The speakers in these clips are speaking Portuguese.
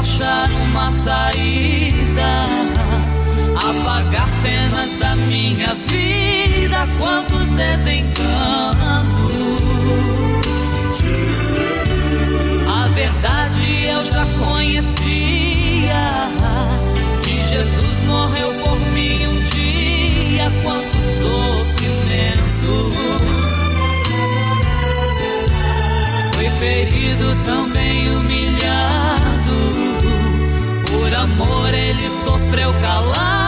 Achar uma saída, apagar cenas da minha vida, quantos desencantos. A verdade eu já conhecia que Jesus morreu por mim um dia, quanto sofrimento. Foi ferido, também humilhado. Amor ele sofreu calado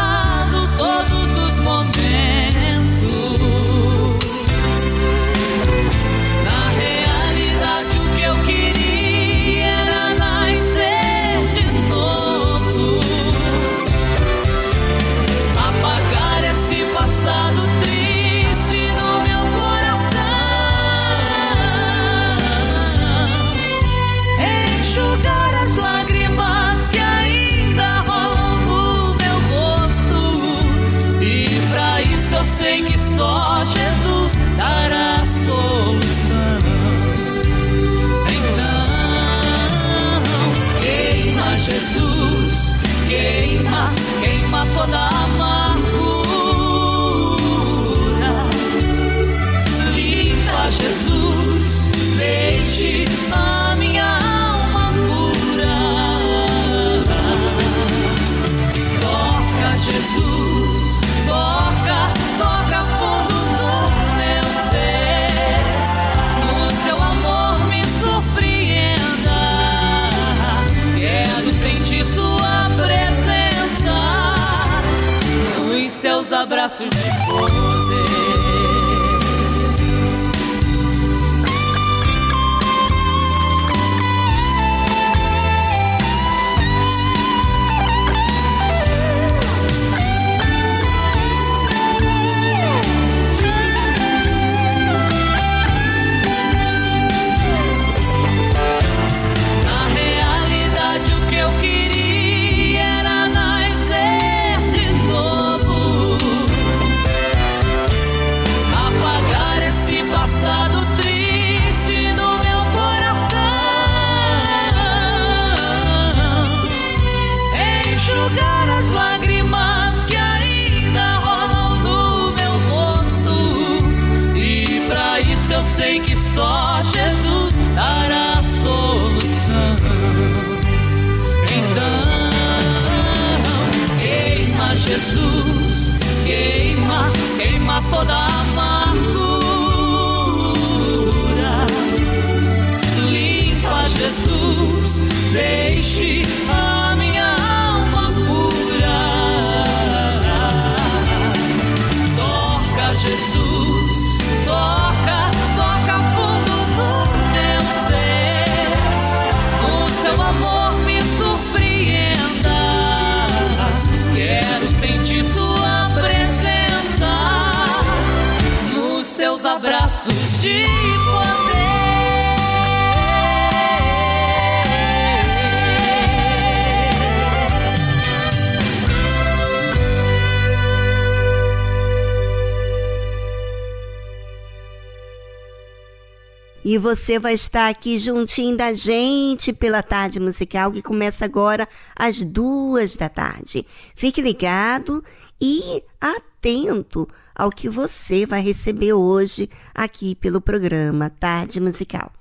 você vai estar aqui juntinho da gente pela tarde musical que começa agora às duas da tarde. Fique ligado e atento ao que você vai receber hoje aqui pelo programa Tarde Musical.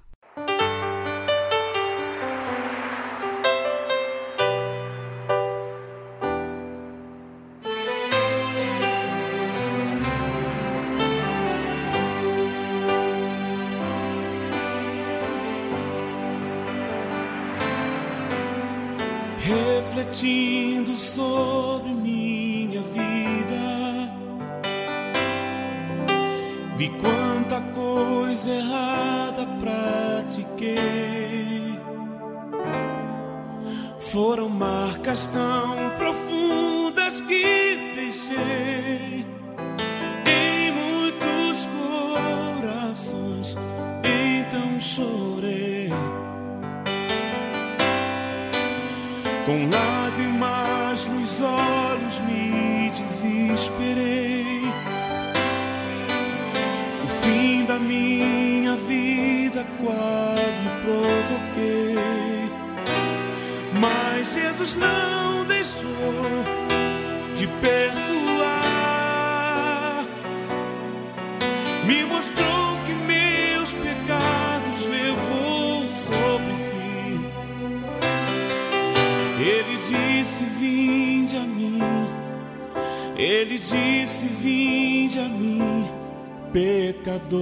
Jesus não deixou de perdoar. Me mostrou que meus pecados levou sobre si. Ele disse: Vinde a mim. Ele disse: Vinde a mim, pecador.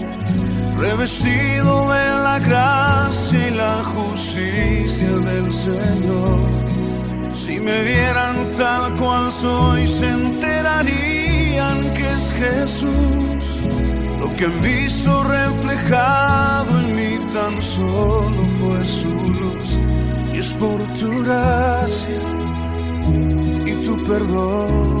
revestido de la gracia y la justicia del Señor. Si me vieran tal cual soy, se enterarían que es Jesús. Lo que han visto reflejado en mí tan solo fue su luz. Y es por tu gracia y tu perdón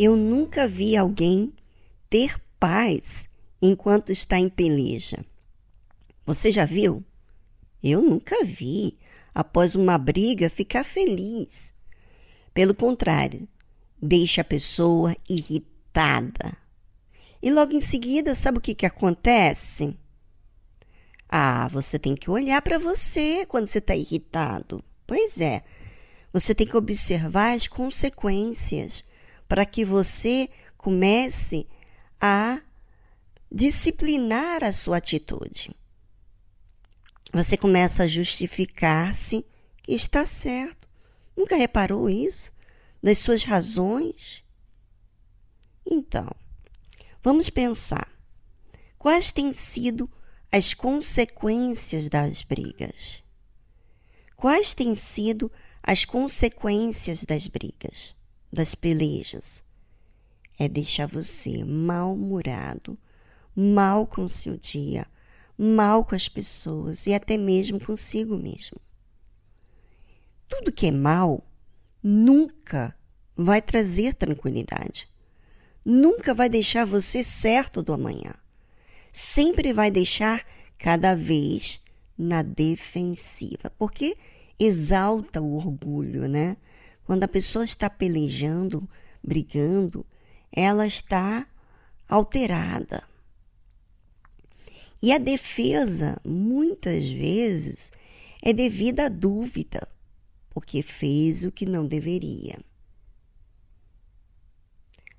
Eu nunca vi alguém ter paz enquanto está em peleja. Você já viu? Eu nunca vi, após uma briga, ficar feliz. Pelo contrário, deixa a pessoa irritada. E logo em seguida, sabe o que, que acontece? Ah, você tem que olhar para você quando você está irritado. Pois é, você tem que observar as consequências para que você comece a disciplinar a sua atitude. Você começa a justificar-se que está certo. Nunca reparou isso? Das suas razões? Então, vamos pensar. Quais têm sido as consequências das brigas? Quais têm sido as consequências das brigas? Das pelejas é deixar você mal-humorado, mal com seu dia, mal com as pessoas e até mesmo consigo mesmo. Tudo que é mal nunca vai trazer tranquilidade. Nunca vai deixar você certo do amanhã. Sempre vai deixar cada vez na defensiva, porque exalta o orgulho, né? Quando a pessoa está pelejando, brigando, ela está alterada. E a defesa, muitas vezes, é devida à dúvida, porque fez o que não deveria.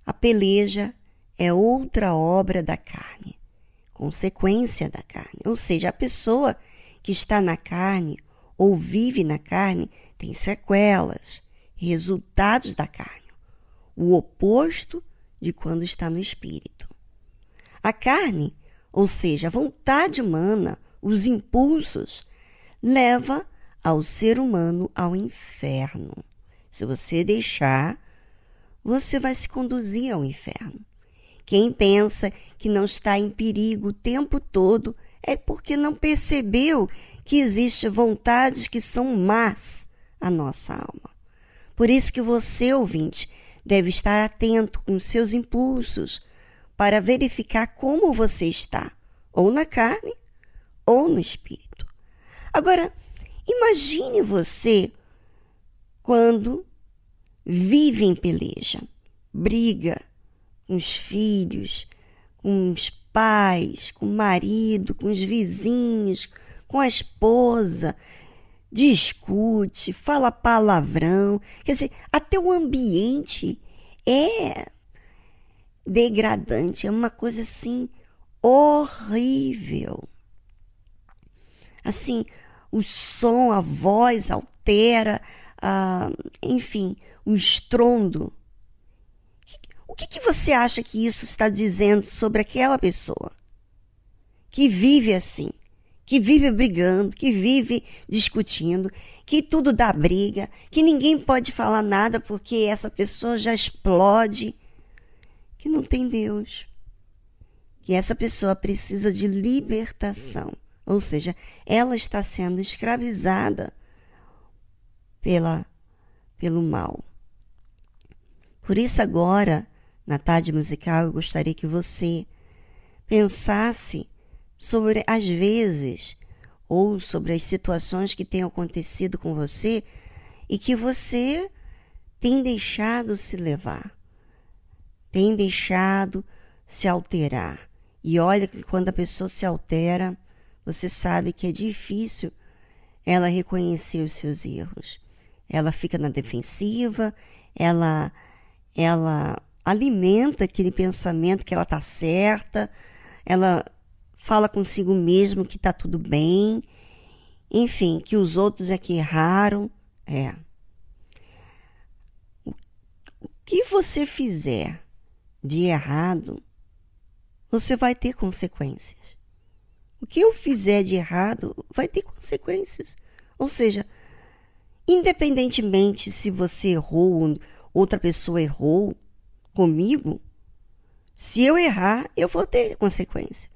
A peleja é outra obra da carne, consequência da carne. Ou seja, a pessoa que está na carne ou vive na carne tem sequelas, resultados da carne, o oposto de quando está no espírito. A carne, ou seja, a vontade humana, os impulsos, leva ao ser humano ao inferno. Se você deixar, você vai se conduzir ao inferno. Quem pensa que não está em perigo o tempo todo é porque não percebeu que existem vontades que são más à nossa alma. Por isso que você, ouvinte, deve estar atento com seus impulsos para verificar como você está, ou na carne ou no espírito. Agora, imagine você quando vive em peleja, briga com os filhos, com os pais, com o marido, com os vizinhos, com a esposa, discute, fala palavrão. Quer dizer, até o ambiente é degradante, é uma coisa assim horrível. Assim, o som, a voz altera, ah, enfim, o estrondo. O que, que você acha que isso está dizendo sobre aquela pessoa que vive assim? Que vive brigando, que vive discutindo, que tudo dá briga, que ninguém pode falar nada porque essa pessoa já explode, que não tem Deus. Que essa pessoa precisa de libertação, ou seja, ela está sendo escravizada pela pelo mal. Por isso agora, na tarde musical, eu gostaria que você pensasse sobre as vezes ou sobre as situações que têm acontecido com você e que você tem deixado se levar, tem deixado se alterar. E olha que quando a pessoa se altera, você sabe que é difícil ela reconhecer os seus erros. Ela fica na defensiva, ela ela alimenta aquele pensamento que ela está certa, ela fala consigo mesmo que está tudo bem, enfim, que os outros é que erraram. É. O que você fizer de errado, você vai ter consequências. O que eu fizer de errado vai ter consequências. Ou seja, independentemente se você errou, outra pessoa errou comigo, se eu errar, eu vou ter consequência.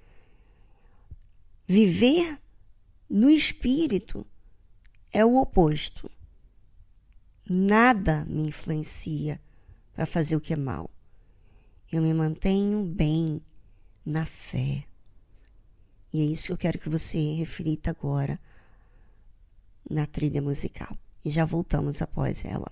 Viver no espírito é o oposto. Nada me influencia para fazer o que é mal. Eu me mantenho bem na fé. E é isso que eu quero que você reflita agora na trilha musical. E já voltamos após ela.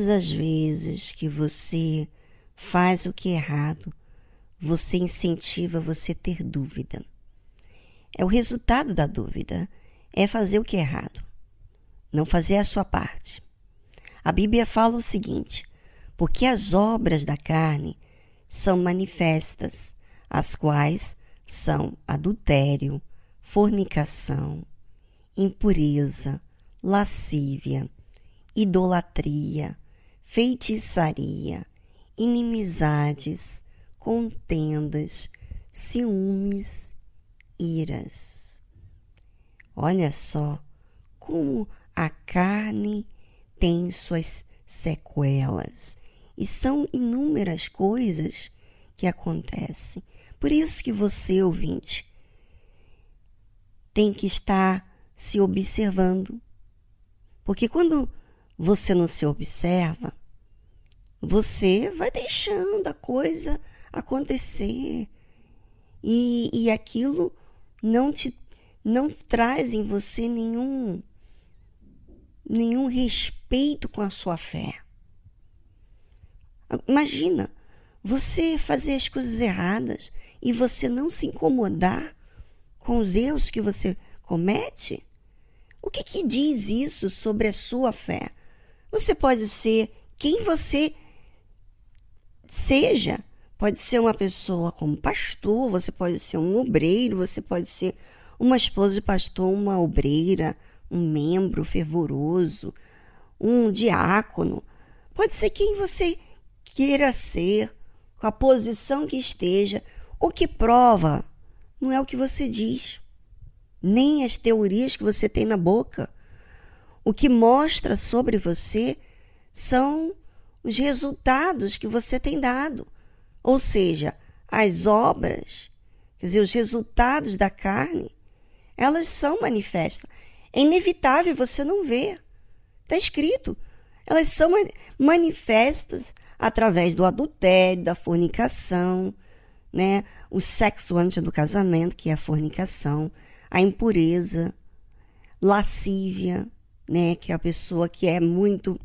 Todas as vezes que você faz o que é errado, você incentiva você ter dúvida. É o resultado da dúvida, é fazer o que é errado, não fazer a sua parte. A Bíblia fala o seguinte: porque as obras da carne são manifestas, as quais são adultério, fornicação, impureza, lascívia, idolatria, feitiçaria, inimizades, contendas, ciúmes, iras. Olha só como a carne tem suas sequelas e são inúmeras coisas que acontecem. Por isso que você, ouvinte, tem que estar se observando. Porque quando você não se observa, você vai deixando a coisa acontecer. E, e aquilo não te não traz em você nenhum nenhum respeito com a sua fé. Imagina você fazer as coisas erradas e você não se incomodar com os erros que você comete? O que, que diz isso sobre a sua fé? Você pode ser quem você seja. Pode ser uma pessoa como pastor, você pode ser um obreiro, você pode ser uma esposa de pastor, uma obreira, um membro fervoroso, um diácono. Pode ser quem você queira ser, com a posição que esteja. O que prova não é o que você diz, nem as teorias que você tem na boca. O que mostra sobre você são os resultados que você tem dado. Ou seja, as obras, quer dizer, os resultados da carne, elas são manifestas. É inevitável você não ver. Está escrito. Elas são manifestas através do adultério, da fornicação, né? O sexo antes do casamento, que é a fornicação, a impureza, lascívia, né? Que é a pessoa que é muito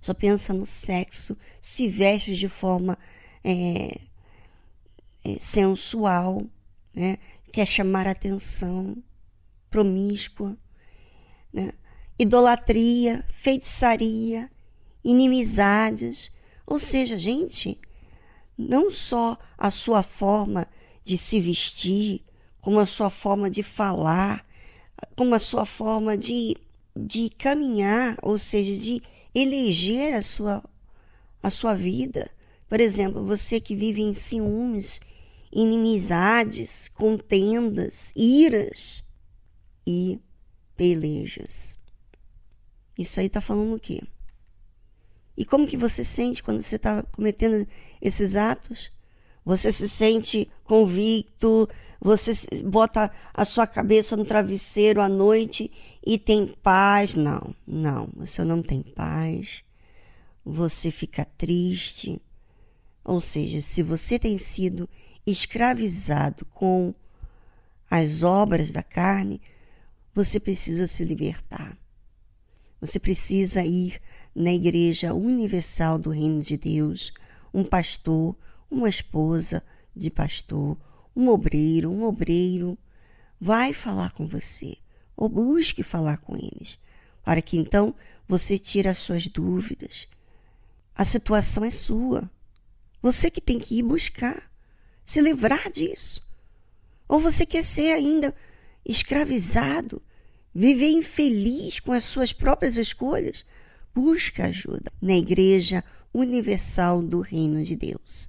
só pensa no sexo, se veste de forma é, é, sensual, né? quer chamar atenção, promíscua, né? idolatria, feitiçaria, inimizades. Ou seja, gente, não só a sua forma de se vestir, como a sua forma de falar, como a sua forma de, de caminhar, ou seja, de eleger a sua, a sua vida. Por exemplo, você que vive em ciúmes, inimizades, contendas, iras e pelejas. Isso aí está falando o quê? E como que você sente quando você está cometendo esses atos? Você se sente convicto, você bota a sua cabeça no travesseiro à noite e tem paz? Não, não, você não tem paz. Você fica triste. Ou seja, se você tem sido escravizado com as obras da carne, você precisa se libertar. Você precisa ir na Igreja Universal do Reino de Deus, um pastor, uma esposa de pastor, um obreiro, um obreiro, vai falar com você, ou busque falar com eles, para que então você tire as suas dúvidas. A situação é sua. Você que tem que ir buscar, se livrar disso. Ou você quer ser ainda escravizado, viver infeliz com as suas próprias escolhas? busca ajuda na Igreja Universal do Reino de Deus.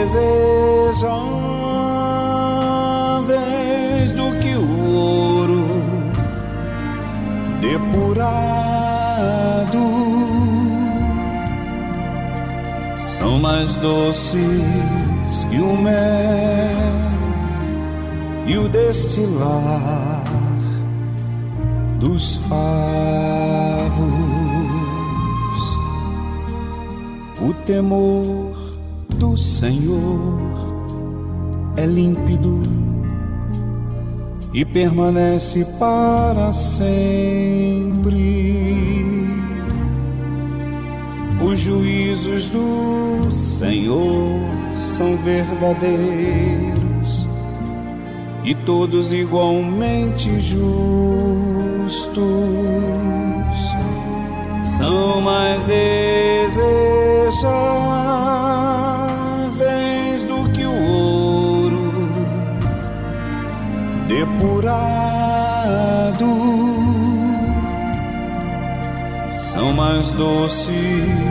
mais doces que o mel e o destilar dos favos. O temor do Senhor é límpido e permanece para sempre. Os juízos do Senhor são verdadeiros e todos igualmente justos. São mais desejados depurado são mais doces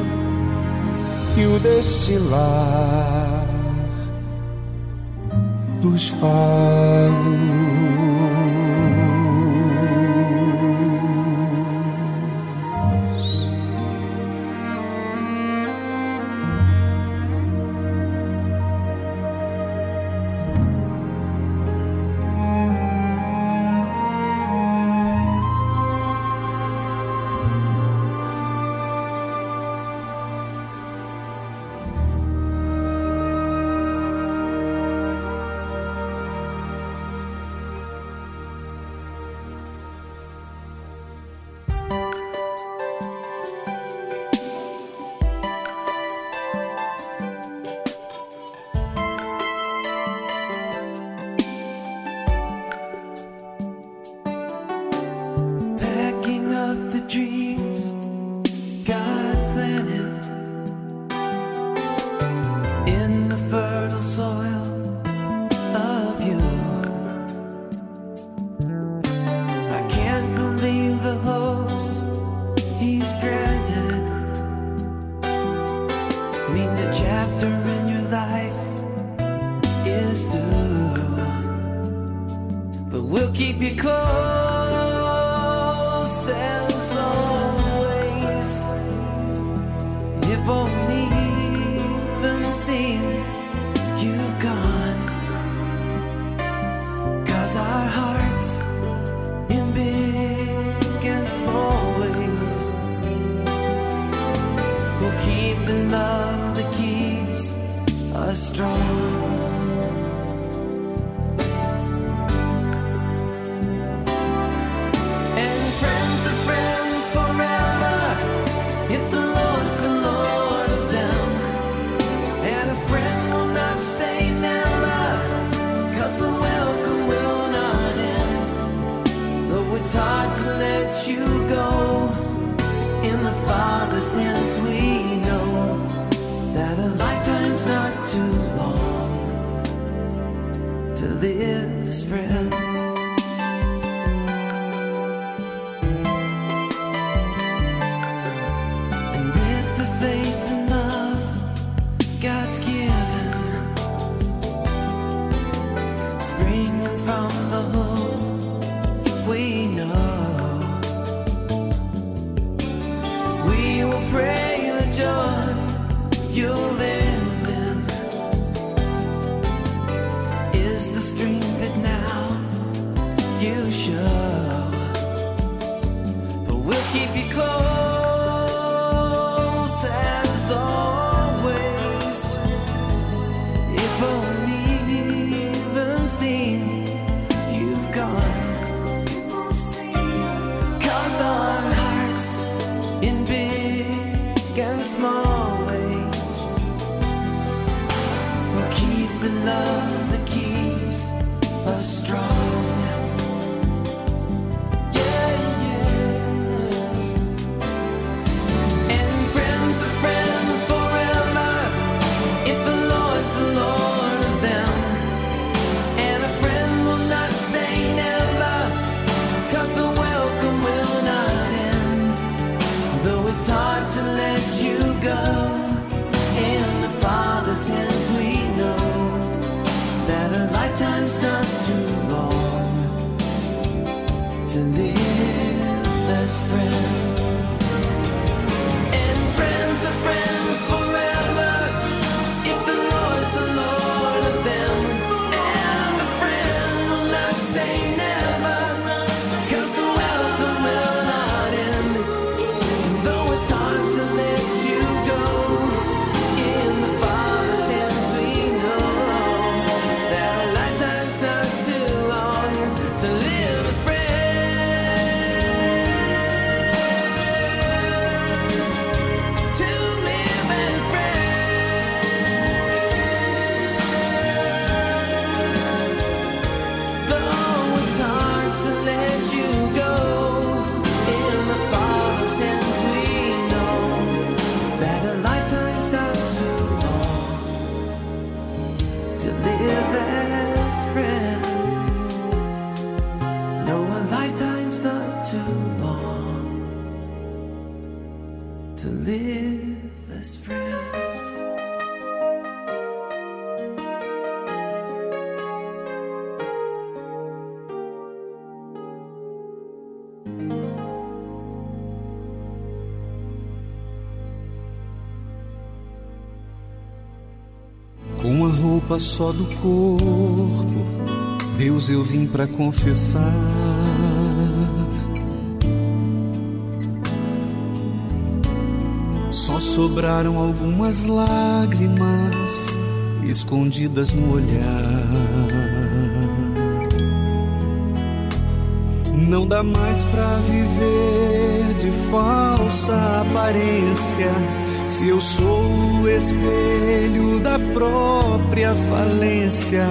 e o destilar dos favos. Só do corpo, Deus eu vim pra confessar. Só sobraram algumas lágrimas escondidas no olhar. Não dá mais pra viver de falsa aparência. Se eu sou o espelho da própria falência,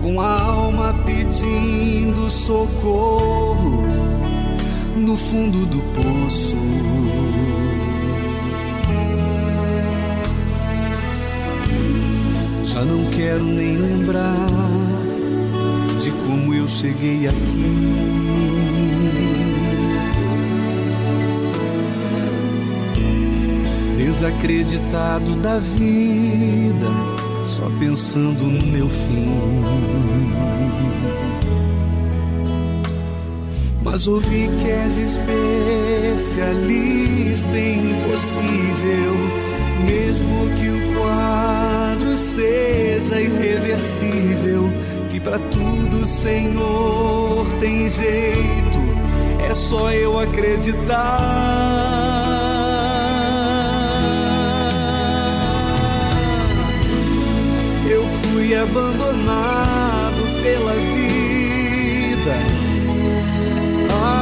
com a alma pedindo socorro no fundo do poço. Já não quero nem lembrar de como eu cheguei aqui. Desacreditado da vida, só pensando no meu fim. Mas ouvi que és especialista em impossível, mesmo que o quadro seja irreversível, que pra tudo, Senhor, tem jeito, é só eu acreditar. Abandonado pela vida,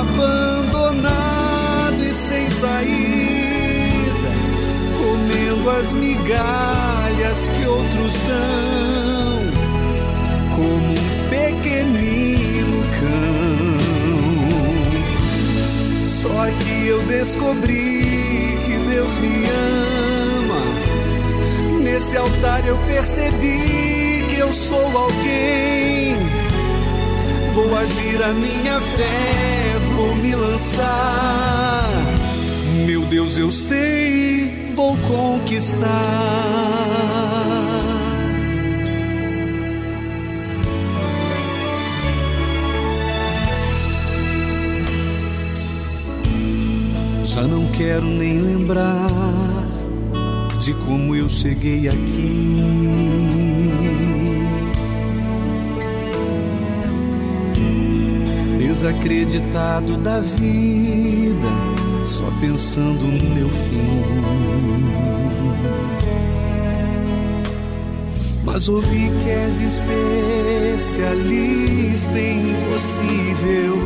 abandonado e sem saída, comendo as migalhas que outros dão, como um pequenino cão. Só que eu descobri que Deus me ama. Nesse altar eu percebi que eu sou alguém. Vou agir a minha fé, vou me lançar. Meu Deus, eu sei, vou conquistar. Já não quero nem lembrar de como eu cheguei aqui. Desacreditado da vida, só pensando no meu fim. Mas ouvi que és especialista em impossível,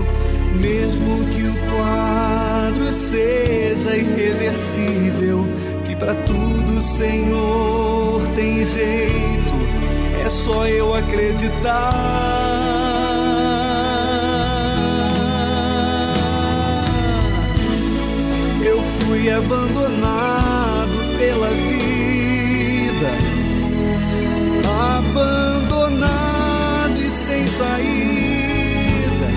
mesmo que o quadro seja irreversível, que para tudo, Senhor, tem jeito, é só eu acreditar. Abandonado pela vida, abandonado e sem saída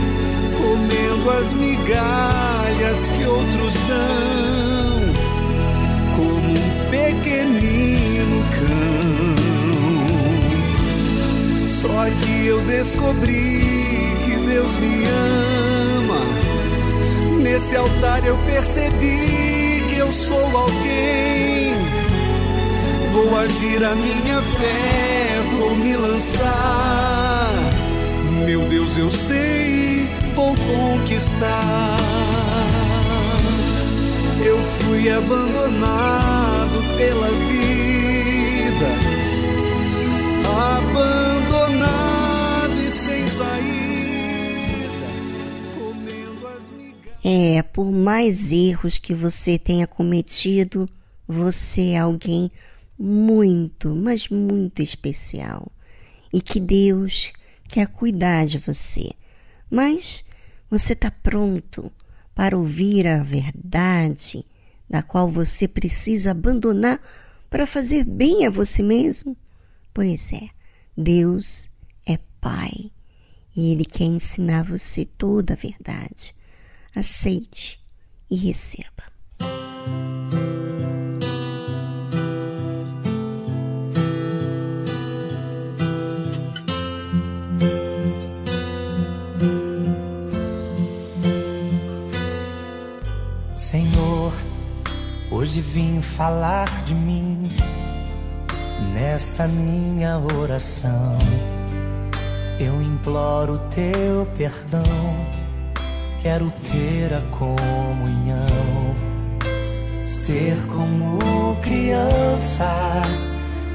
comendo as migalhas que outros dão, como um pequenino cão. Só que eu descobri que Deus me ama. Nesse altar eu percebi eu sou alguém. Vou agir a minha fé, vou me lançar. Meu Deus, eu sei vou conquistar. Eu fui abandonado pela vida, É, por mais erros que você tenha cometido, você é alguém muito, mas muito especial. E que Deus quer cuidar de você. Mas você está pronto para ouvir a verdade da qual você precisa abandonar para fazer bem a você mesmo? Pois é, Deus é Pai e Ele quer ensinar você toda a verdade. Aceite e receba. Senhor, hoje vim falar de mim nessa minha oração. Eu imploro teu perdão, quero ter a comunhão, ser como criança,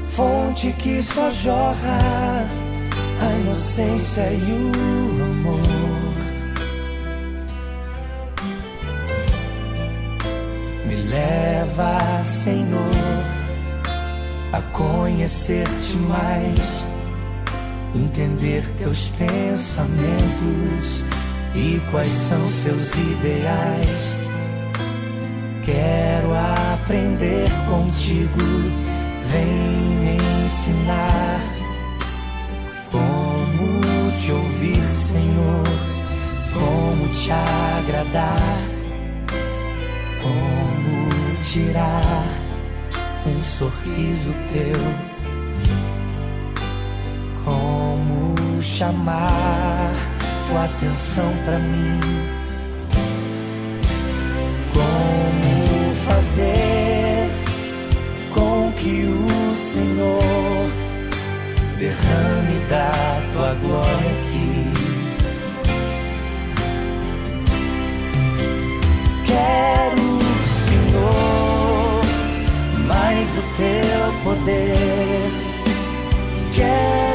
fonte que só jorra a inocência e o amor. Me leva, Senhor, a conhecer-te mais, entender teus pensamentos e quais são seus ideais. Quero aprender contigo, vem me ensinar como te ouvir, Senhor, como te agradar. Como tirar um sorriso teu, como chamar tua atenção para mim, como fazer com que o Senhor derrame da tua glória aqui. Quero, Senhor, mais do teu poder. Quero,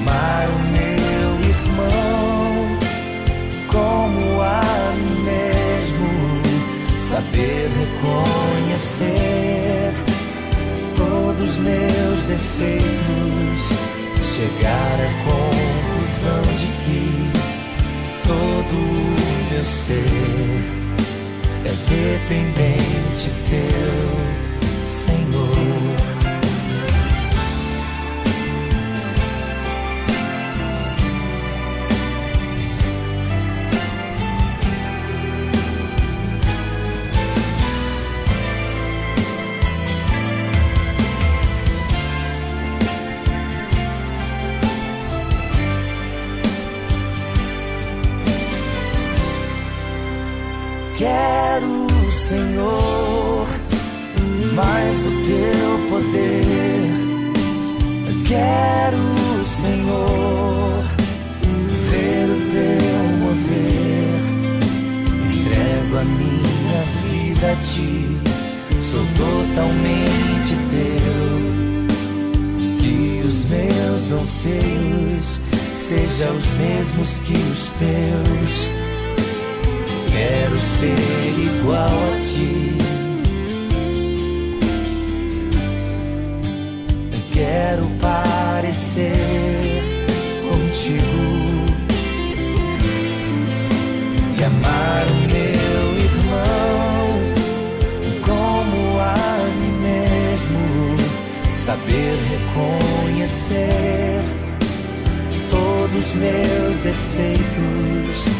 amar o meu irmão como a mim mesmo, saber reconhecer todos os meus defeitos, chegar à conclusão de que todo o meu ser é dependente teu, Senhor. Senhor, mais do teu poder. Eu quero, Senhor, ver o teu mover. Entrego a minha vida a ti, sou totalmente teu. Que os meus anseios sejam os mesmos que os teus quero ser igual a ti. Quero parecer contigo. E amar o meu irmão como a mim mesmo, saber reconhecer todos os meus defeitos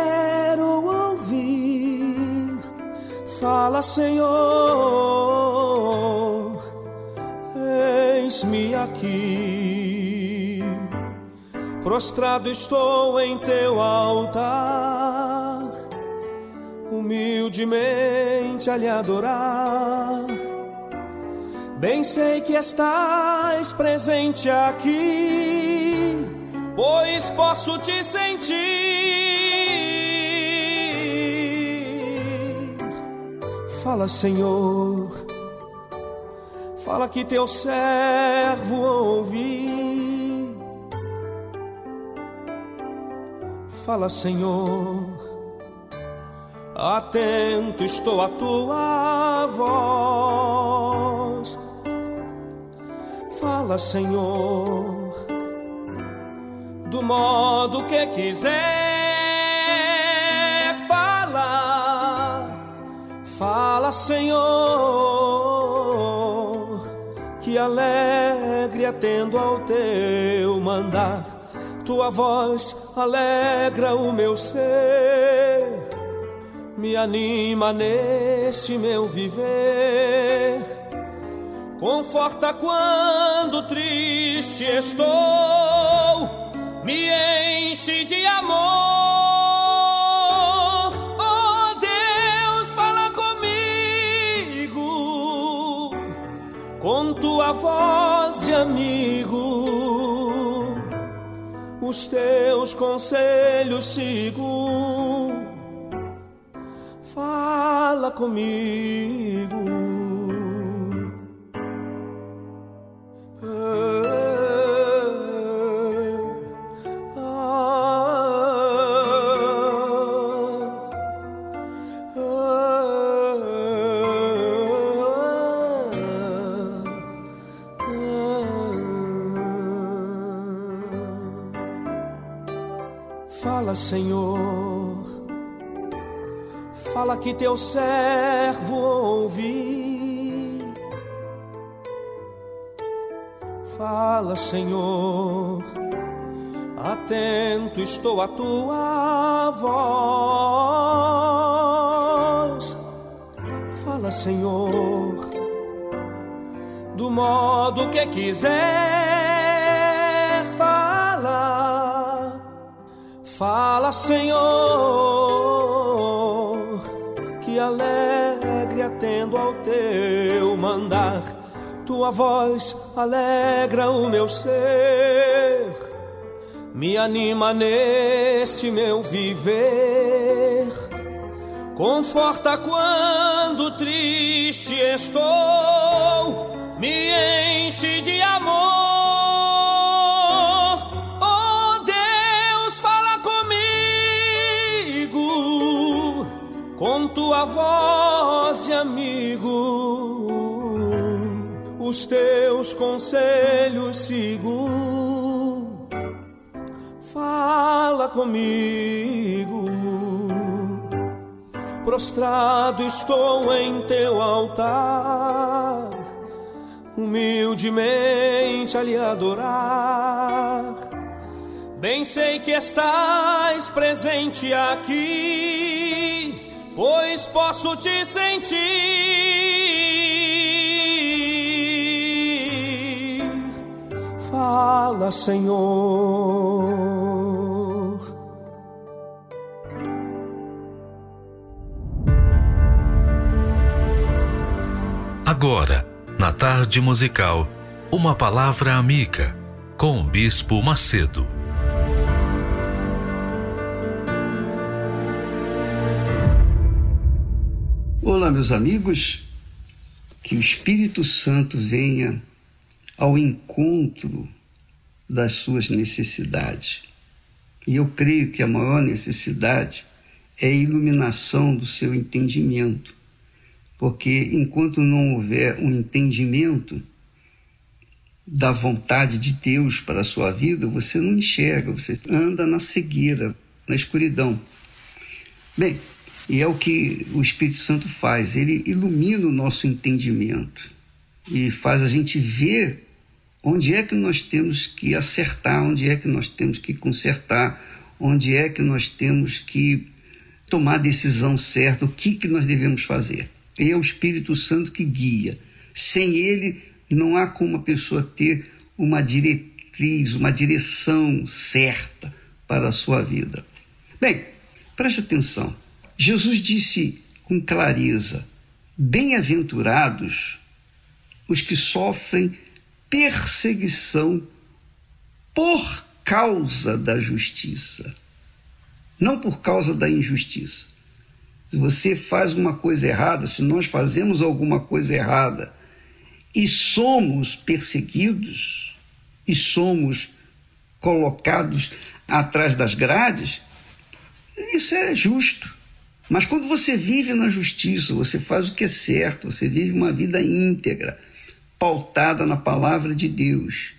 Fala, Senhor, eis-me aqui. Prostrado estou em teu altar, humildemente a lhe adorar. Bem sei que estás presente aqui, pois posso te sentir. Fala, Senhor, fala que teu servo ouvi. Fala, Senhor, atento estou à tua voz. Fala, Senhor, do modo que quiser. Fala, Senhor, que alegre atendo ao teu mandar. Tua voz alegra o meu ser, me anima neste meu viver. Conforta quando triste estou, me enche de amor. Com tua voz de amigo, os teus conselhos sigo. Fala comigo. Que teu servo ouvi. Fala, Senhor, atento estou à tua voz. Fala, Senhor, do modo que quiser. Fala, fala, Senhor, atendo ao teu mandar. Tua voz alegra o meu ser, me anima neste meu viver. Conforta quando triste estou, me enche de amor. Com tua voz de amigo, os teus conselhos sigo. Fala comigo prostrado estou em teu altar, humildemente a lhe adorar. Bem sei que estás presente aqui, pois posso te sentir. Fala, Senhor. Agora, na tarde musical, uma palavra amiga com o Bispo Macedo. Olá, meus amigos, que o Espírito Santo venha ao encontro das suas necessidades. E eu creio que a maior necessidade é a iluminação do seu entendimento porque enquanto não houver um entendimento da vontade de Deus para a sua vida, você não enxerga, você anda na cegueira, na escuridão. Bem, e é o que o Espírito Santo faz, ele ilumina o nosso entendimento e faz a gente ver onde é que nós temos que acertar, onde é que nós temos que consertar, onde é que nós temos que tomar a decisão certa, o que, que nós devemos fazer é o Espírito Santo que guia. Sem ele, não há como a pessoa ter uma diretriz, uma direção certa para a sua vida. Bem, preste atenção. Jesus disse com clareza: Bem-aventurados os que sofrem perseguição por causa da justiça, não por causa da injustiça. Se você faz uma coisa errada, se nós fazemos alguma coisa errada e somos perseguidos e somos colocados atrás das grades, isso é justo. Mas quando você vive na justiça, você faz o que é certo, você vive uma vida íntegra, pautada na palavra de Deus.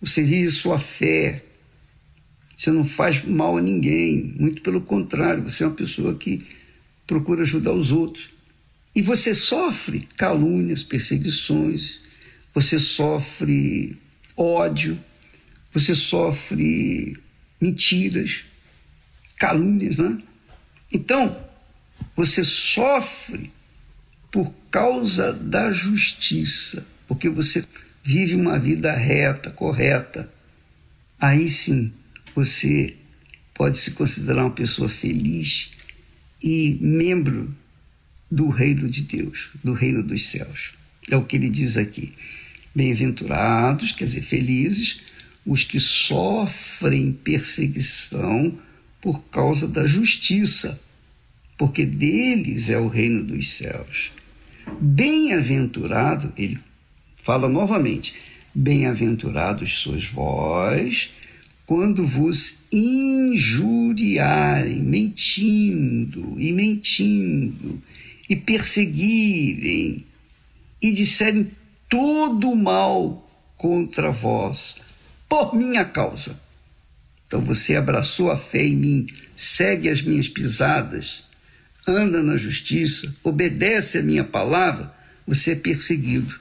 Você vive sua fé. Você não faz mal a ninguém, muito pelo contrário, você é uma pessoa que procura ajudar os outros. E você sofre calúnias, perseguições, você sofre ódio, você sofre mentiras, calúnias, né? Então, você sofre por causa da justiça, porque você vive uma vida reta, correta. Aí sim, você pode se considerar uma pessoa feliz e membro do reino de Deus, do reino dos céus. É o que ele diz aqui. Bem-aventurados, quer dizer, felizes, os que sofrem perseguição por causa da justiça, porque deles é o reino dos céus. Bem-aventurado, ele fala novamente: Bem-aventurados sois vós quando vos injuriarem, mentindo e mentindo, e perseguirem, e disserem todo o mal contra vós, por minha causa. Então você abraçou a fé em mim, segue as minhas pisadas, anda na justiça, obedece a minha palavra, você é perseguido.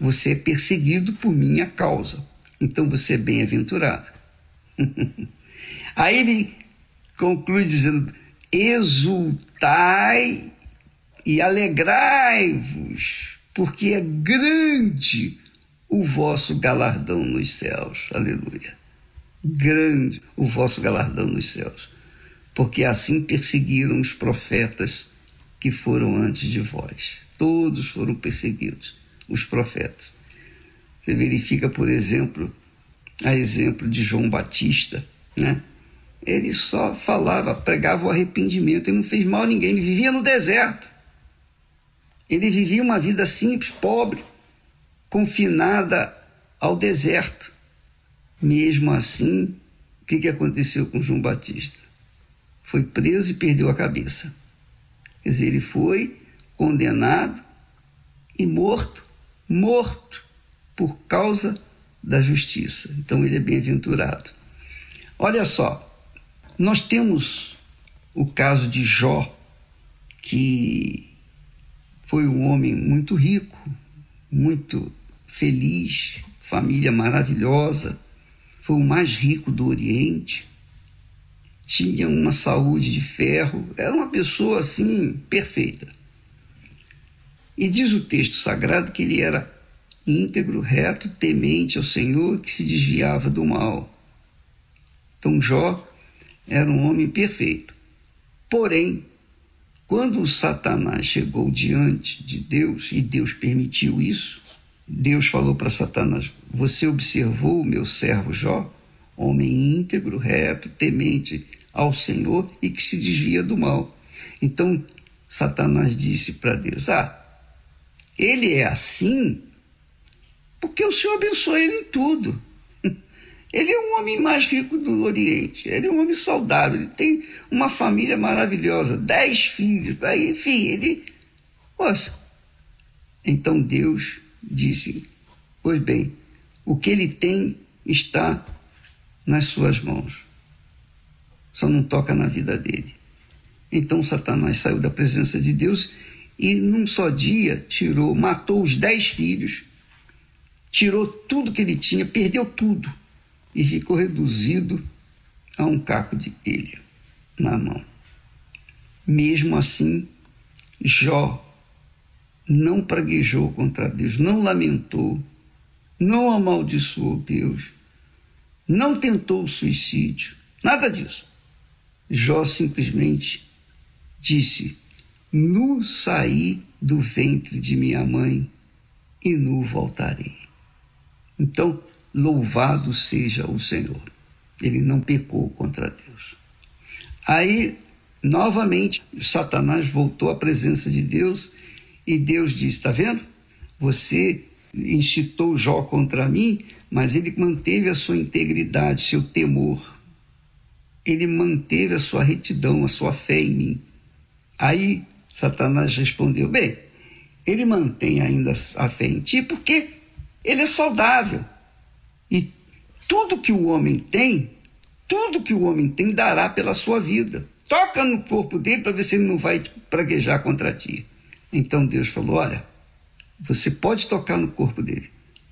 Você é perseguido por minha causa. Então você é bem-aventurado. Aí ele conclui dizendo: exultai e alegrai-vos, porque é grande o vosso galardão nos céus. Aleluia. Grande o vosso galardão nos céus. Porque assim perseguiram os profetas que foram antes de vós. Todos foram perseguidos, os profetas. Você verifica, por exemplo, a exemplo de João Batista, né? Ele só falava, pregava o arrependimento, ele não fez mal a ninguém, ele vivia no deserto. Ele vivia uma vida simples, pobre, confinada ao deserto. Mesmo assim, o que, que aconteceu com João Batista? Foi preso e perdeu a cabeça. Quer dizer, ele foi condenado e morto, morto por causa da justiça. Então ele é bem-aventurado. Olha só, nós temos o caso de Jó, que foi um homem muito rico, muito feliz, família maravilhosa, foi o mais rico do Oriente, tinha uma saúde de ferro, era uma pessoa assim perfeita. E diz o texto sagrado que ele era íntegro, reto, temente ao Senhor, que se desviava do mal. Então Jó era um homem perfeito. Porém, quando Satanás chegou diante de Deus e Deus permitiu isso, Deus falou para Satanás: Você observou o meu servo Jó, homem íntegro, reto, temente ao Senhor e que se desvia do mal. Então Satanás disse para Deus: Ah, ele é assim porque o Senhor abençoa ele em tudo. Ele é um homem mais rico do Oriente, ele é um homem saudável, ele tem uma família maravilhosa, dez filhos, enfim, ele. Poxa. Então Deus disse: Pois bem, o que ele tem está nas suas mãos, só não toca na vida dele. Então Satanás saiu da presença de Deus e num só dia tirou, matou os dez filhos tirou tudo que ele tinha, perdeu tudo e ficou reduzido a um caco de telha na mão. Mesmo assim, Jó não praguejou contra Deus, não lamentou, não amaldiçoou Deus, não tentou o suicídio, nada disso. Jó simplesmente disse: Nu saí do ventre de minha mãe e nu voltarei. Então, louvado seja o Senhor. Ele não pecou contra Deus. Aí, novamente, Satanás voltou à presença de Deus e Deus disse: Está vendo? Você incitou Jó contra mim, mas ele manteve a sua integridade, seu temor. Ele manteve a sua retidão, a sua fé em mim. Aí Satanás respondeu: Bem, ele mantém ainda a fé em ti porque ele é saudável. E tudo que o homem tem, tudo que o homem tem dará pela sua vida. Toca no corpo dele para ver se ele não vai praguejar contra ti. Então Deus falou: Olha, você pode tocar no corpo dele,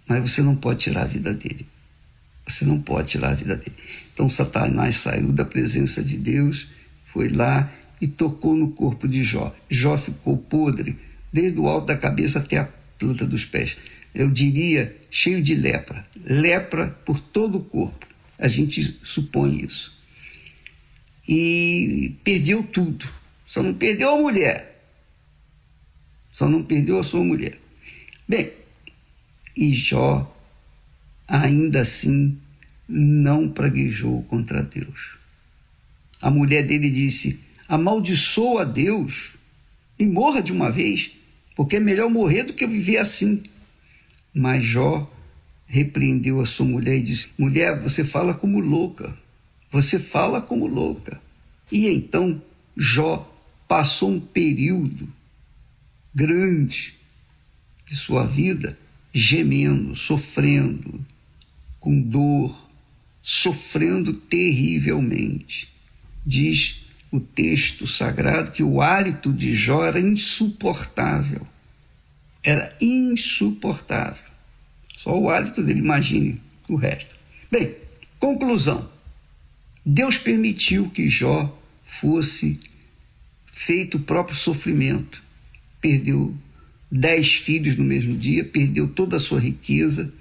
mas você não pode tirar a vida dele. Você não pode tirar a vida dele. Então Satanás saiu da presença de Deus, foi lá e tocou no corpo de Jó. Jó ficou podre, desde o alto da cabeça até a planta dos pés eu diria, cheio de lepra. Lepra por todo o corpo. A gente supõe isso. E perdeu tudo. Só não perdeu a mulher. Só não perdeu a sua mulher. Bem, e Jó ainda assim não praguejou contra Deus. A mulher dele disse: amaldiçoa a Deus e morra de uma vez, porque é melhor morrer do que viver assim. Mas Jó repreendeu a sua mulher e disse: Mulher, você fala como louca, você fala como louca. E então Jó passou um período grande de sua vida gemendo, sofrendo, com dor, sofrendo terrivelmente. Diz o texto sagrado que o hálito de Jó era insuportável. Era insuportável. Só o hálito dele, imagine o resto. Bem, conclusão. Deus permitiu que Jó fosse feito o próprio sofrimento. Perdeu dez filhos no mesmo dia, perdeu toda a sua riqueza,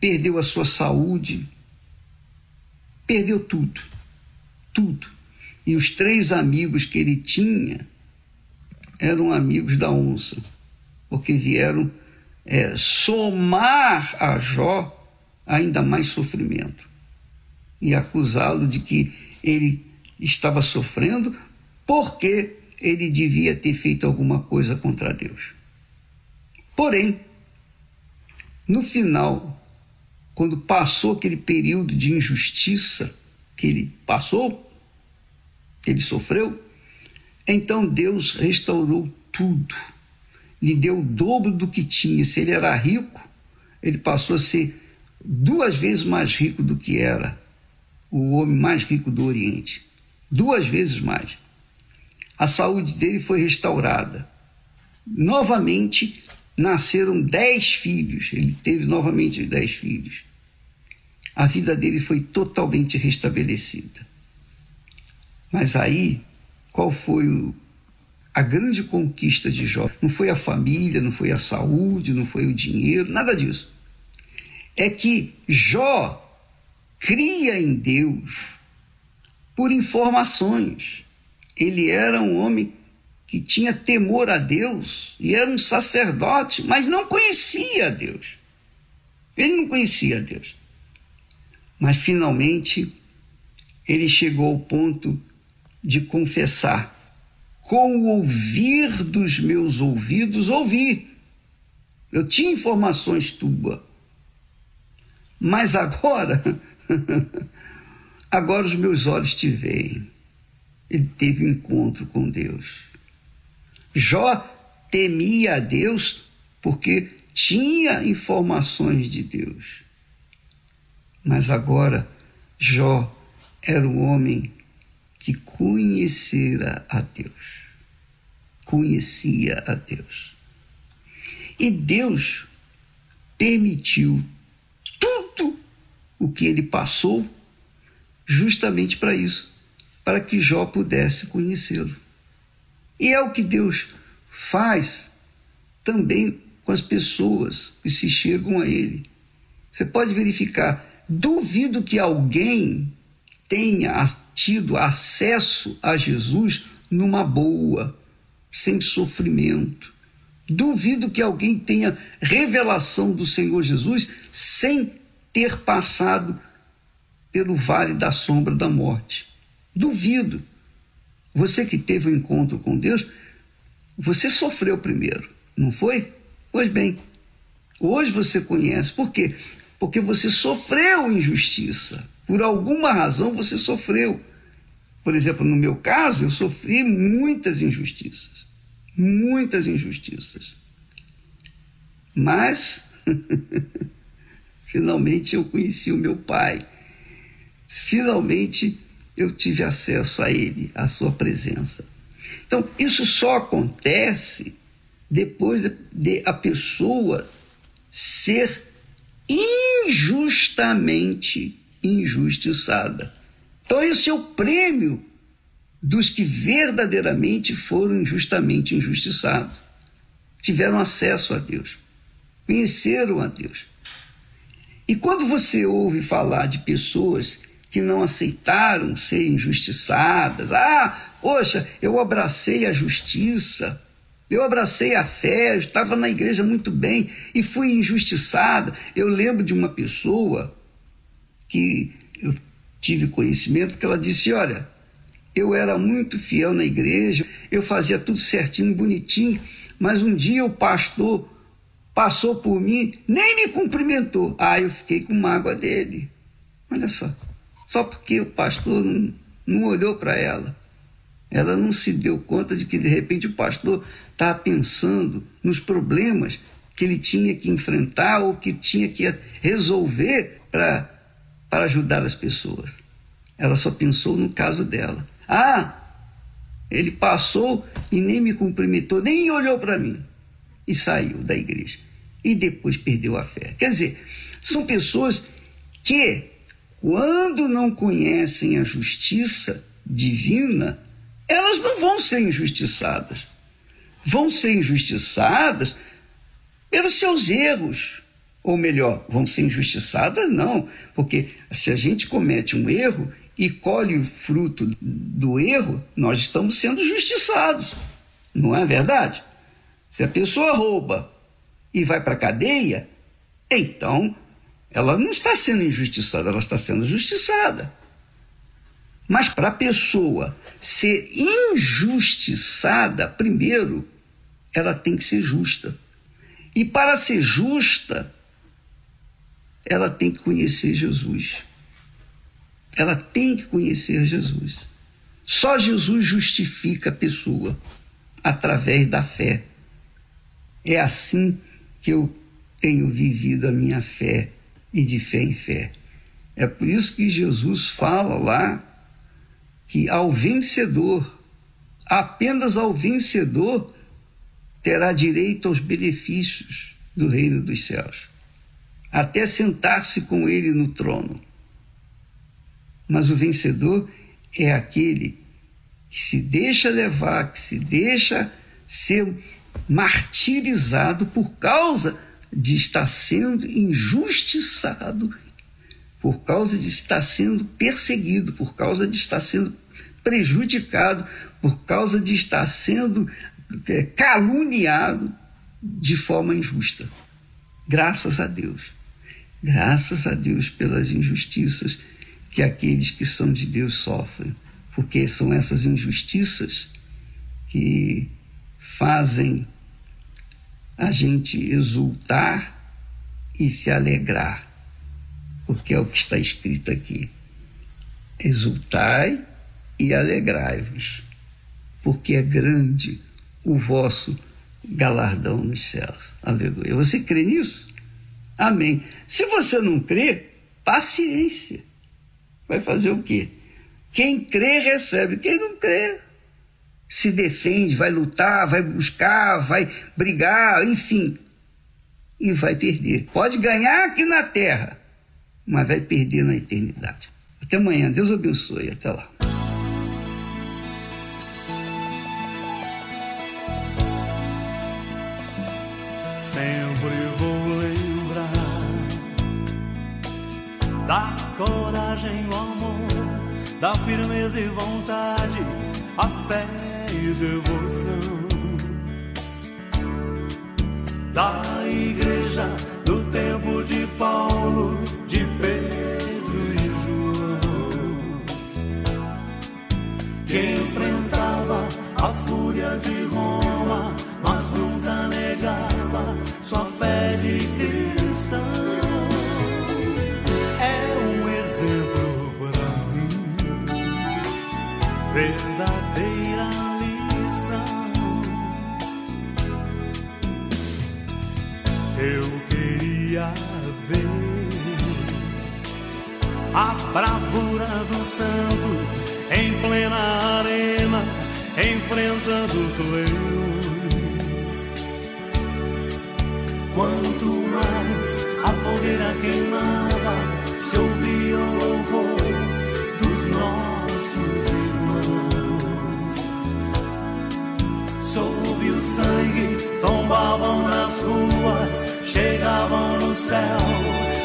perdeu a sua saúde, perdeu tudo, tudo. E os três amigos que ele tinha eram amigos da onça, porque vieram é, somar a Jó ainda mais sofrimento e acusá-lo de que ele estava sofrendo porque ele devia ter feito alguma coisa contra Deus. Porém, no final, quando passou aquele período de injustiça que ele passou, que ele sofreu, então Deus restaurou tudo, lhe deu o dobro do que tinha. Se ele era rico, ele passou a ser duas vezes mais rico do que era o homem mais rico do Oriente. Duas vezes mais. A saúde dele foi restaurada. Novamente, nasceram dez filhos, ele teve novamente dez filhos. A vida dele foi totalmente restabelecida. Mas aí, qual foi o, a grande conquista de Jó? Não foi a família, não foi a saúde, não foi o dinheiro, nada disso. É que Jó cria em Deus por informações. Ele era um homem que tinha temor a Deus e era um sacerdote, mas não conhecia Deus. Ele não conhecia Deus. Mas finalmente ele chegou ao ponto de confessar: com o ouvir dos meus ouvidos, ouvi. Eu tinha informações tuas. Mas agora, agora os meus olhos te veem. Ele teve encontro com Deus. Jó temia a Deus porque tinha informações de Deus. Mas agora Jó era um homem que conhecera a Deus. Conhecia a Deus. E Deus permitiu tudo o que ele passou justamente para isso, para que Jó pudesse conhecê-lo. E é o que Deus faz também com as pessoas que se chegam a Ele. Você pode verificar, duvido que alguém tenha tido acesso a Jesus numa boa, sem sofrimento. Duvido que alguém tenha revelação do Senhor Jesus sem ter passado pelo vale da sombra da morte. Duvido. Você que teve um encontro com Deus, você sofreu primeiro, não foi? Pois bem, hoje você conhece. Por quê? Porque você sofreu injustiça. Por alguma razão você sofreu. Por exemplo, no meu caso, eu sofri muitas injustiças. Muitas injustiças. Mas, finalmente eu conheci o meu pai. Finalmente eu tive acesso a Ele, à Sua presença. Então, isso só acontece depois de, de a pessoa ser injustamente injustiçada. Então, esse é o prêmio dos que verdadeiramente foram injustamente injustiçados. Tiveram acesso a Deus, conheceram a Deus. E quando você ouve falar de pessoas que não aceitaram ser injustiçadas. Ah, poxa, eu abracei a justiça. Eu abracei a fé, eu estava na igreja muito bem e fui injustiçada. Eu lembro de uma pessoa que eu tive conhecimento que ela disse: Olha, eu era muito fiel na igreja, eu fazia tudo certinho, bonitinho, mas um dia o pastor passou por mim, nem me cumprimentou. Ah, eu fiquei com mágoa dele. Olha só, só porque o pastor não, não olhou para ela. Ela não se deu conta de que de repente o pastor estava pensando nos problemas que ele tinha que enfrentar ou que tinha que resolver para ajudar as pessoas. Ela só pensou no caso dela. Ah, ele passou e nem me cumprimentou, nem olhou para mim. E saiu da igreja. E depois perdeu a fé. Quer dizer, são pessoas que, quando não conhecem a justiça divina, elas não vão ser injustiçadas. Vão ser injustiçadas pelos seus erros. Ou melhor, vão ser injustiçadas? Não, porque se a gente comete um erro e colhe o fruto do erro, nós estamos sendo justiçados. Não é verdade? Se a pessoa rouba e vai para a cadeia, então ela não está sendo injustiçada, ela está sendo justiçada. Mas para a pessoa ser injustiçada, primeiro, ela tem que ser justa. E para ser justa, ela tem que conhecer Jesus. Ela tem que conhecer Jesus. Só Jesus justifica a pessoa através da fé. É assim que eu tenho vivido a minha fé e de fé em fé. É por isso que Jesus fala lá que ao vencedor, apenas ao vencedor, terá direito aos benefícios do reino dos céus, até sentar-se com ele no trono. Mas o vencedor é aquele que se deixa levar, que se deixa ser martirizado por causa de estar sendo injustiçado, por causa de estar sendo perseguido, por causa de estar sendo prejudicado, por causa de estar sendo é, caluniado de forma injusta. Graças a Deus. Graças a Deus pelas injustiças que aqueles que são de Deus sofrem, porque são essas injustiças que fazem a gente exultar e se alegrar, porque é o que está escrito aqui. Exultai e alegrai-vos, porque é grande o vosso galardão nos céus. Aleluia. Você crê nisso? Amém. Se você não crê, paciência. Vai fazer o quê? Quem crê, recebe. Quem não crê, se defende, vai lutar, vai buscar, vai brigar, enfim. E vai perder. Pode ganhar aqui na terra, mas vai perder na eternidade. Até amanhã. Deus abençoe. Até lá. Sempre vou lembrar da coragem, o amor, da firmeza e vontade, a fé e devoção da igreja do tempo de Paulo, de Pedro e João, que enfrentava a fúria de Roma, mas nunca negava sua fé de cristão. É um exemplo para mim, verdadeira bravura dos santos em plena arena, enfrentando os leões. Quanto mais a fogueira queimava, se ouvia o louvor dos nossos irmãos. Sob o sangue, tombavam nas ruas, chegavam no céu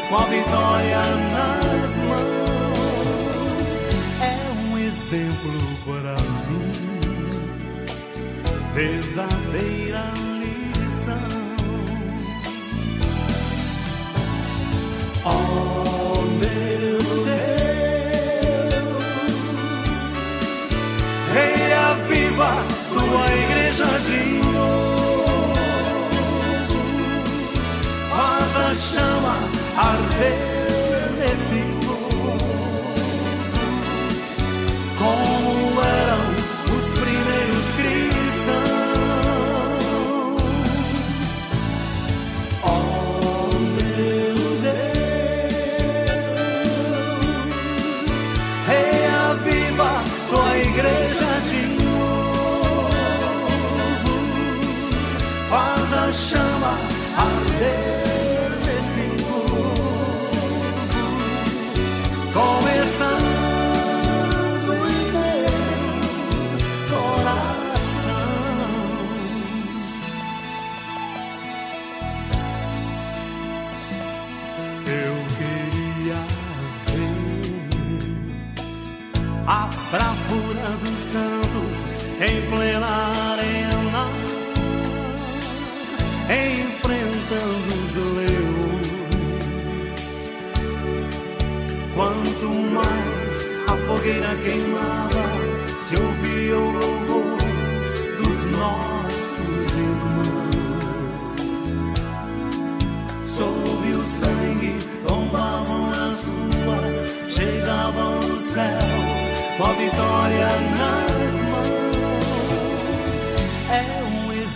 com a vitória nas mãos exemplo para mim, verdadeira lição. Oh, meu Deus, reaviva tua igreja de novo, faz a chama arder neste Cristo.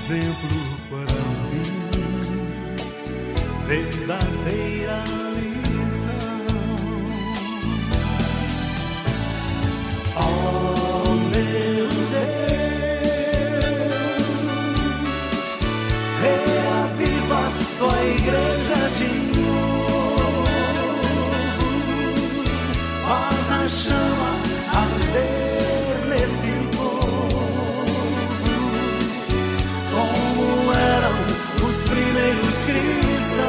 exemplo para mim, verdadeira lição. is the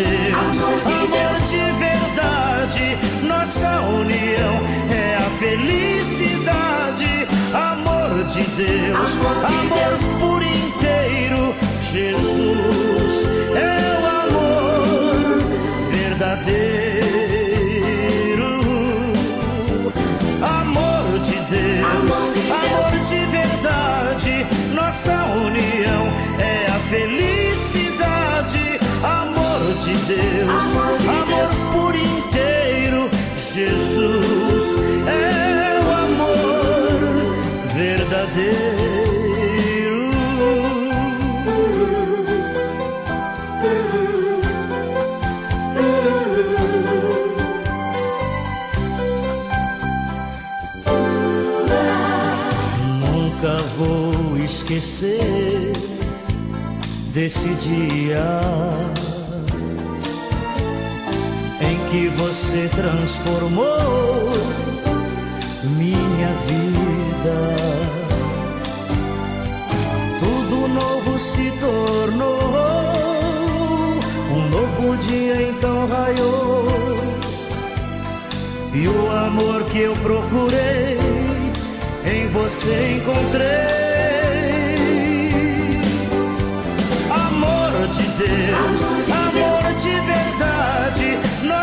Deus, amor de verdade, nossa união é a felicidade. Amor de Deus, amor por inteiro, Jesus é o amor verdadeiro. Amor de Deus, amor de verdade, nossa união é a felicidade. Deus, amor por inteiro, Jesus é o amor verdadeiro. Nunca vou esquecer desse dia você transformou minha vida. Tudo novo se tornou, um novo dia então raiou. E o amor que eu procurei em você encontrei. Amor de Deus, amor de verdade,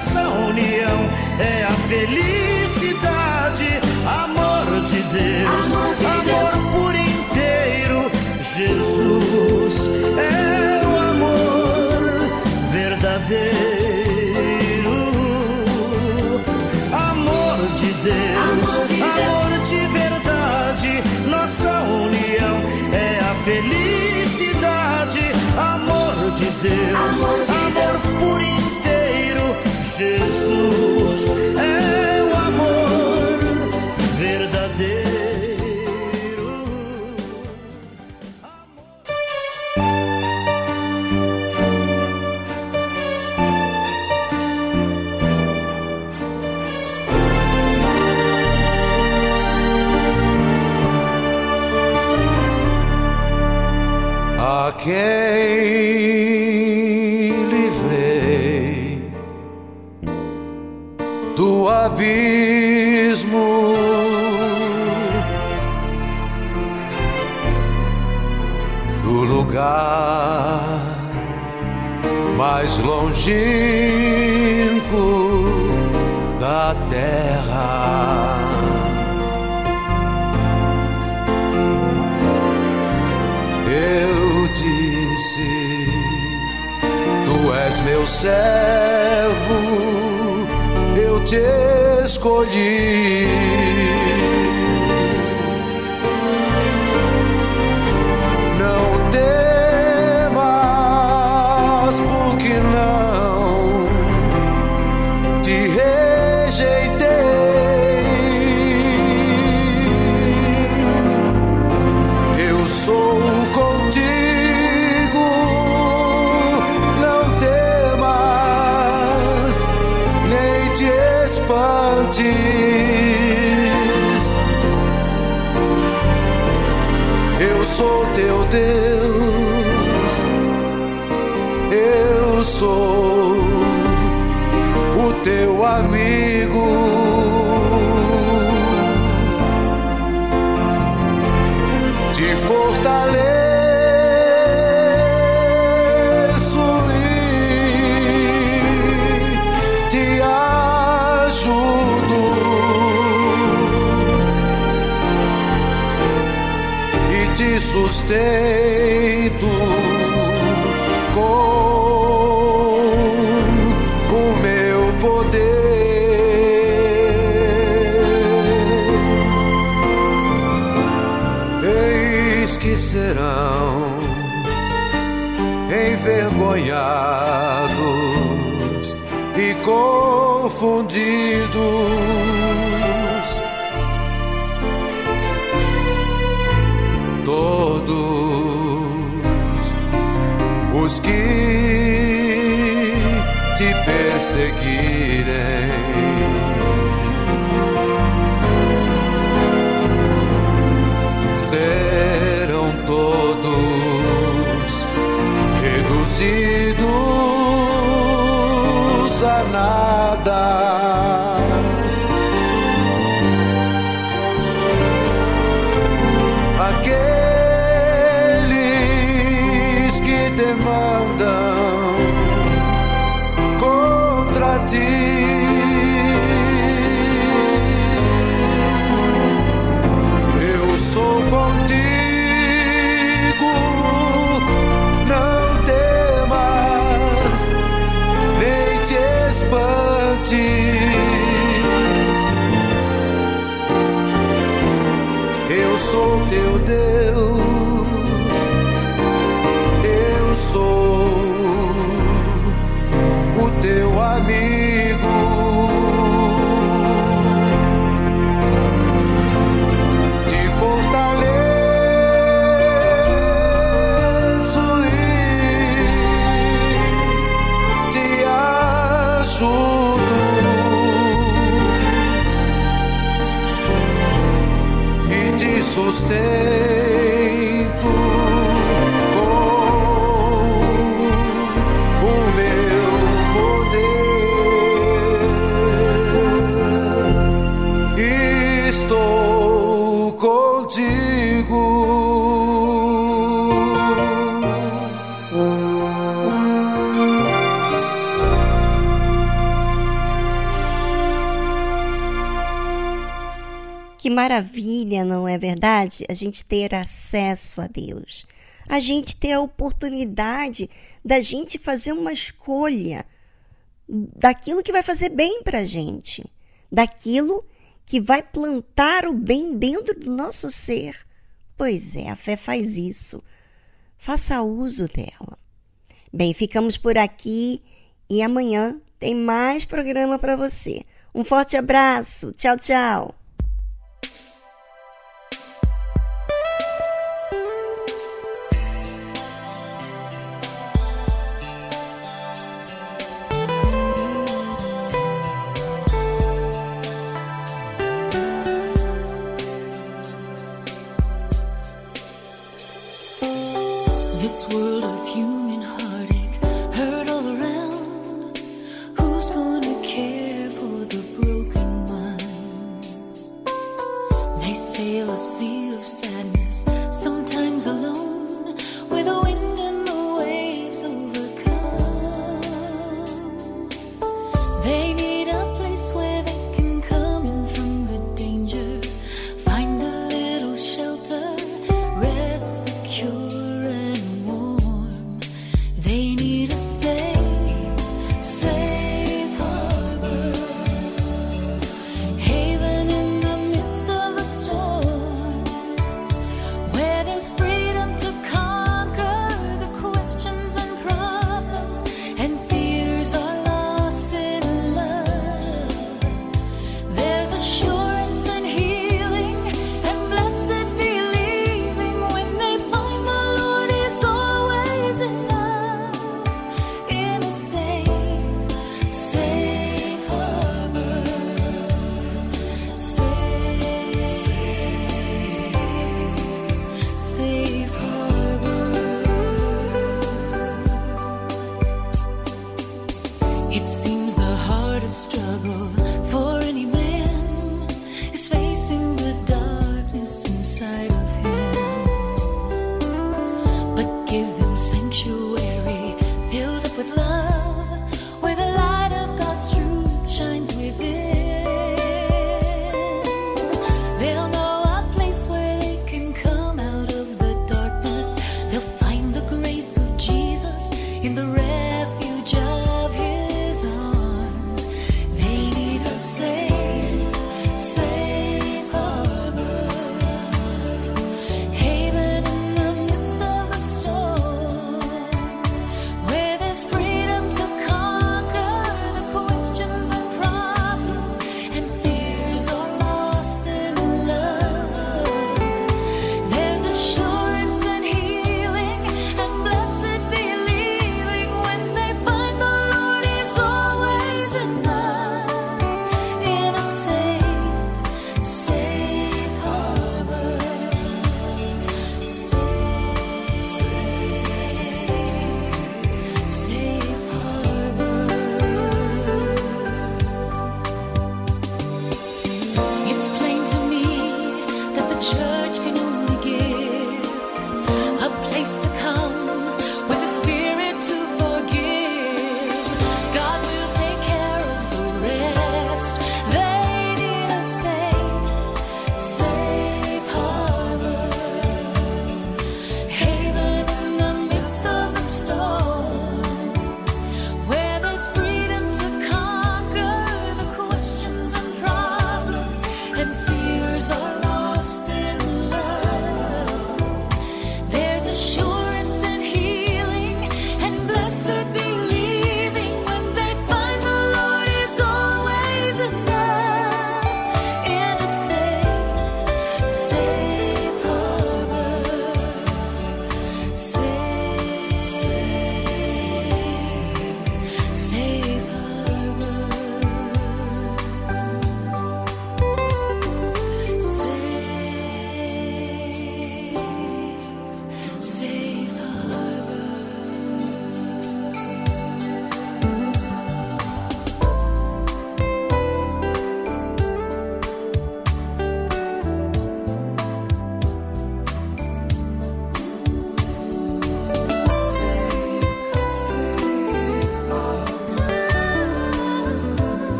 nossa união é a felicidade. Amor de Deus, amor por inteiro, Jesus é o amor verdadeiro. Amor de Deus, amor de verdade, nossa união é a felicidade. Amor de Deus, amor por inteiro, Jesus. É longínquo da terra. Eu disse: Tu és meu servo, eu te escolhi. feito com o meu poder. Eis que serão envergonhados e confundidos stay. maravilha, não é verdade? A gente ter acesso a Deus. A gente ter a oportunidade da gente fazer uma escolha daquilo que vai fazer bem para a gente, daquilo que vai plantar o bem dentro do nosso ser. Pois é, a fé faz isso. Faça uso dela. Bem, ficamos por aqui e amanhã tem mais programa para você. Um forte abraço. Tchau, tchau.